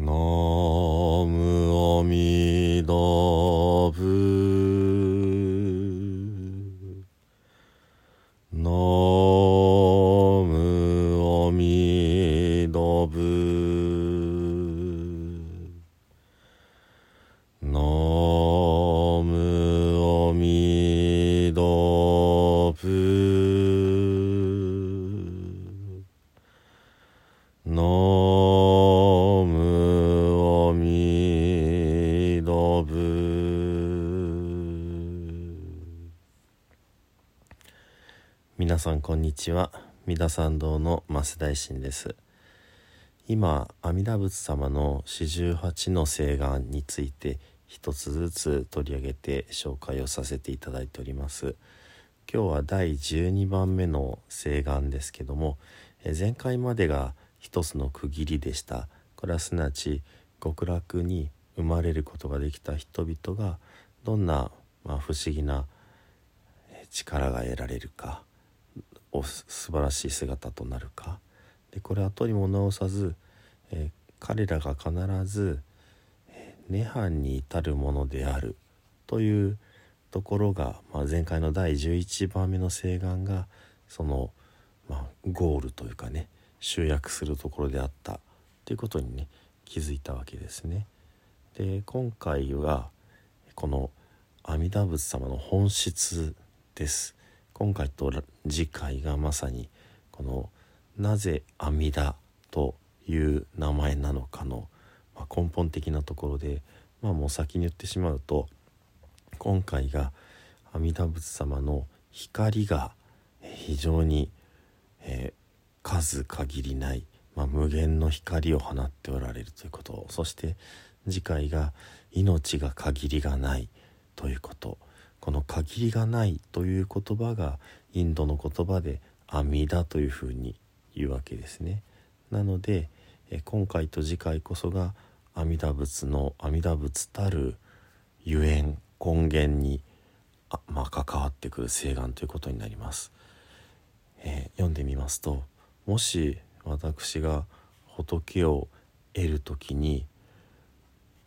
ナムアミダブナムアミダブさんこんにちは。三田参道の増大臣です。今阿弥陀仏様の四十八の誓願について一つずつ取り上げて紹介をさせていただいております。今日は第12番目の誓願ですけども前回までが一つの区切りでした。これはすなわち極楽に生まれることができた人々がどんな、まあ、不思議な力が得られるか。お素晴らしい姿となるかでこれは後にも直さず、えー彼らが必ずえー涅槃に至るものであるというところが、まあ、前回の第11番目の誓願がその、まあ、ゴールというかね集約するところであったということにね気づいたわけですね。で今回はこの阿弥陀仏様の本質です。今回と次回がまさにこのなぜ阿弥陀という名前なのかの、まあ、根本的なところで、まあ、もう先に言ってしまうと今回が阿弥陀仏様の光が非常に、えー数限りない、まあ、無限の光を放っておられるということ。そして次回が命が限りがないということ。この限りがないという言葉がインドの言葉で阿弥陀というふうに言うわけですね。なので今回と次回こそが阿弥陀仏の阿弥陀仏たるゆえん根源にあ、まあ、関わってくる誓願ということになります。えー読んでみますともし私が仏を得る時に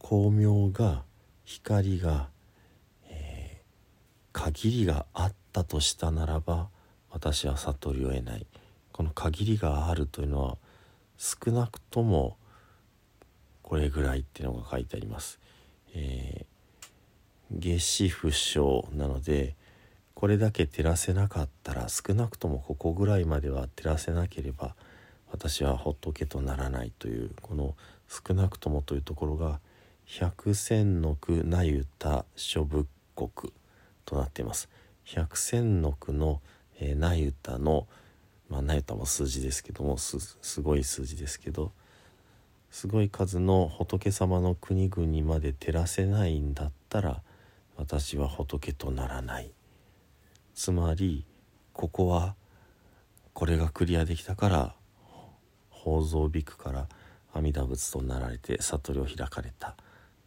光明が光が、限りがあったとしたならば私は悟りを得ないこの限りがあるというのは少なくともこれぐらいっていうのが書いてあります。えー夏至不詳なのでこれだけ照らせなかったら少なくともここぐらいまでは照らせなければ私は仏とならないというこの少なくともというところが百千の句なゆた諸仏国となっています。百千の句の、えー、なゆたのまあなゆたも数字ですけどもすすごい数字ですけどすごい数の仏様の国々まで照らせないんだったら私は仏とならない。つまりここはこれがクリアできたから宝蔵ビクから阿弥陀仏となられて悟りを開かれた。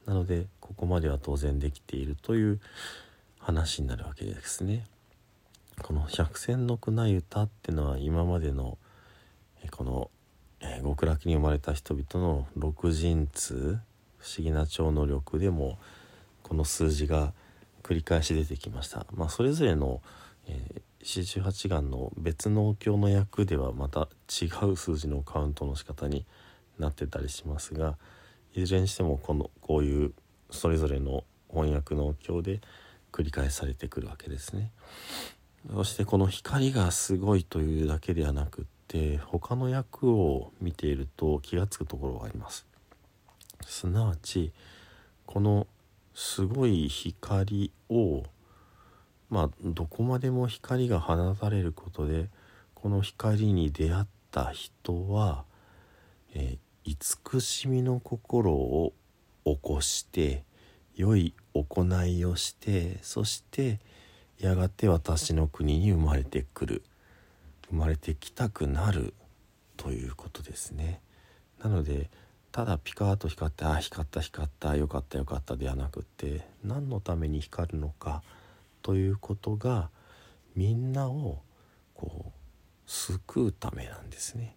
なのでここまでは当然できているという話になるわけですね。この百戦の句な歌っていうのは今までのこの、極楽に生まれた人々の六神通不思議な超能力でもこの数字が繰り返し出てきました。まあ、それぞれの、え四十八願の別のお経の役ではまた違う数字のカウントの仕方になってたりしますがいずれにしてもこのこういうそれぞれの翻訳のお経で繰り返されてくるわけですね。そしてこの光がすごいというだけではなくって他の役を見ていると気が付くところがあります。すなわちこのすごい光をまあどこまでも光が放たれることでこの光に出会った人は、えー慈しみの心を起こして良い行いをしてそしてやがて私の国に生まれてくる生まれてきたくなるということですね。なのでただピカーと光ってあ光った光ったよかったよかったではなくって何のために光るのかということがみんなをこう救うためなんですね。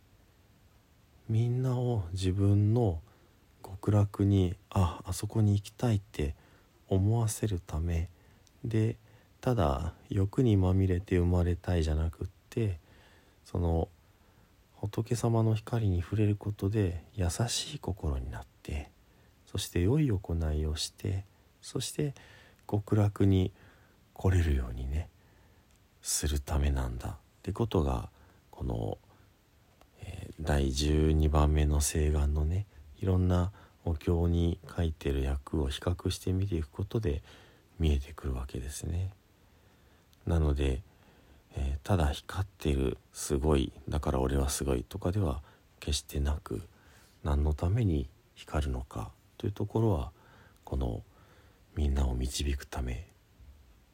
みんなを自分の極楽にああそこに行きたいって思わせるためでただ欲にまみれて生まれたいじゃなくってその仏様の光に触れることで優しい心になってそして良い行いをしてそして極楽に来れるようにねするためなんだ。ってことがこの、えー、第12番目の誓願のねいろんなお経に書いてる役を比較して見ていくことで見えてくるわけですね。なので、えー、ただ光ってるすごいだから俺はすごいとかでは決してなく何のために光るのかというところはこのみんなを導くため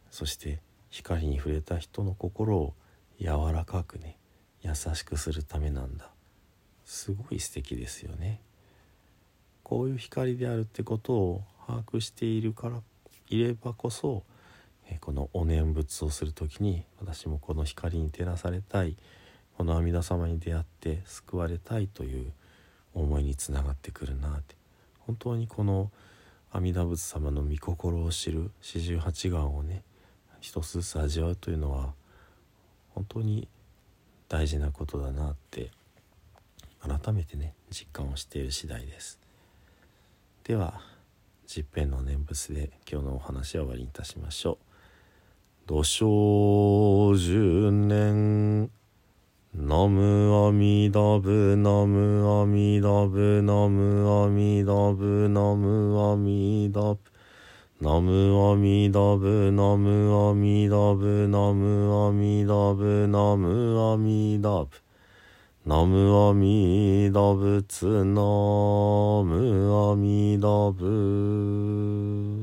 そして光に触れた人の心を柔らかくね優しくするためなんだすごい素敵ですよねこういう光であるってことを把握しているからいればこそこのお念仏をする時に私もこの光に照らされたい。この阿弥陀様に出会って救われたいという思いにつながってくるなって。本当にこの阿弥陀仏様の御心を知る四十八願をね一つずつ味わうというのは本当に大事なことだなって改めてね実感をしている次第です。では十遍の念仏で今日のお話は終わりにいたしましょう。土生十年ナムアミダブナムアミダブナムアミダブナムアミダブナムアミダブナムアミダブナムアミダブナムアミダブナムアミダ仏ナむアミダ仏。